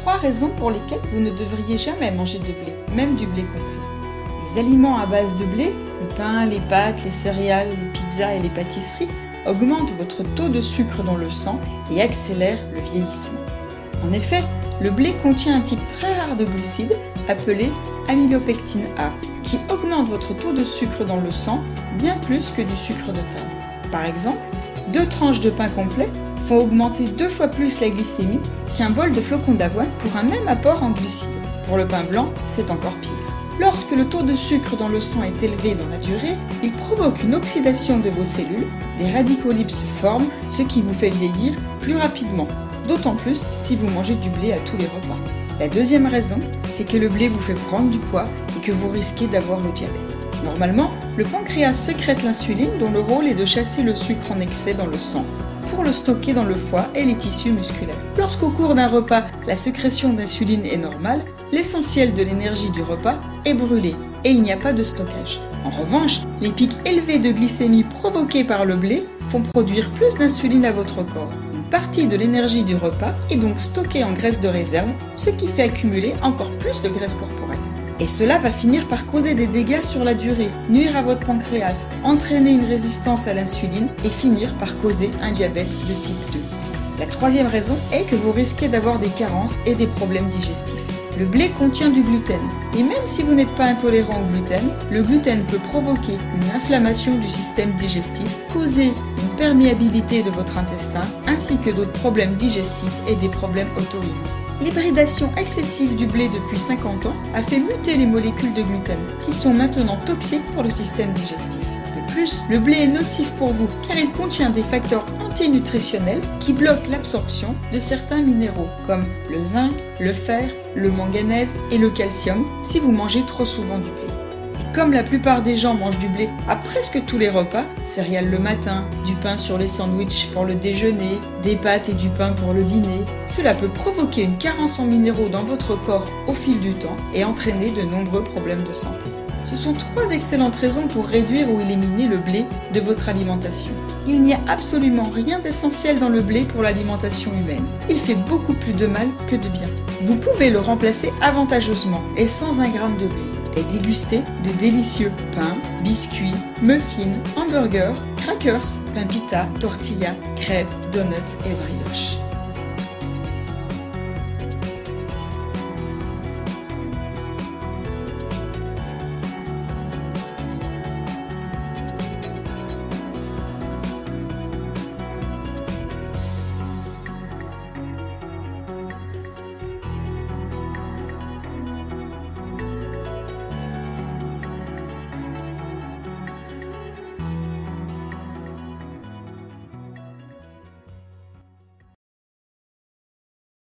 Trois raisons pour lesquelles vous ne devriez jamais manger de blé, même du blé complet. Les aliments à base de blé, le pain, les pâtes, les céréales, les pizzas et les pâtisseries, augmentent votre taux de sucre dans le sang et accélèrent le vieillissement. En effet, le blé contient un type très rare de glucides appelé amylopectine A, qui augmente votre taux de sucre dans le sang bien plus que du sucre de table. Par exemple, deux tranches de pain complet augmenter deux fois plus la glycémie qu'un bol de flocons d'avoine pour un même apport en glucides. Pour le pain blanc, c'est encore pire. Lorsque le taux de sucre dans le sang est élevé dans la durée, il provoque une oxydation de vos cellules, des radicaux libres se forment, ce qui vous fait vieillir plus rapidement, d'autant plus si vous mangez du blé à tous les repas. La deuxième raison, c'est que le blé vous fait prendre du poids et que vous risquez d'avoir le diabète. Normalement, le pancréas sécrète l'insuline dont le rôle est de chasser le sucre en excès dans le sang pour le stocker dans le foie et les tissus musculaires. Lorsqu'au cours d'un repas, la sécrétion d'insuline est normale, l'essentiel de l'énergie du repas est brûlé et il n'y a pas de stockage. En revanche, les pics élevés de glycémie provoqués par le blé font produire plus d'insuline à votre corps. Une partie de l'énergie du repas est donc stockée en graisse de réserve, ce qui fait accumuler encore plus de graisse corporelle. Et cela va finir par causer des dégâts sur la durée, nuire à votre pancréas, entraîner une résistance à l'insuline et finir par causer un diabète de type 2. La troisième raison est que vous risquez d'avoir des carences et des problèmes digestifs. Le blé contient du gluten. Et même si vous n'êtes pas intolérant au gluten, le gluten peut provoquer une inflammation du système digestif, causer une perméabilité de votre intestin, ainsi que d'autres problèmes digestifs et des problèmes auto-immuns. L'hybridation excessive du blé depuis 50 ans a fait muter les molécules de gluten, qui sont maintenant toxiques pour le système digestif. De plus, le blé est nocif pour vous car il contient des facteurs antinutritionnels qui bloquent l'absorption de certains minéraux comme le zinc, le fer, le manganèse et le calcium si vous mangez trop souvent du blé. Comme la plupart des gens mangent du blé à presque tous les repas, céréales le matin, du pain sur les sandwichs pour le déjeuner, des pâtes et du pain pour le dîner, cela peut provoquer une carence en minéraux dans votre corps au fil du temps et entraîner de nombreux problèmes de santé. Ce sont trois excellentes raisons pour réduire ou éliminer le blé de votre alimentation. Il n'y a absolument rien d'essentiel dans le blé pour l'alimentation humaine. Il fait beaucoup plus de mal que de bien. Vous pouvez le remplacer avantageusement et sans un gramme de blé et déguster de délicieux pains, biscuits, muffins, hamburgers, crackers, pain pita, tortillas, crêpes, donuts et brioches.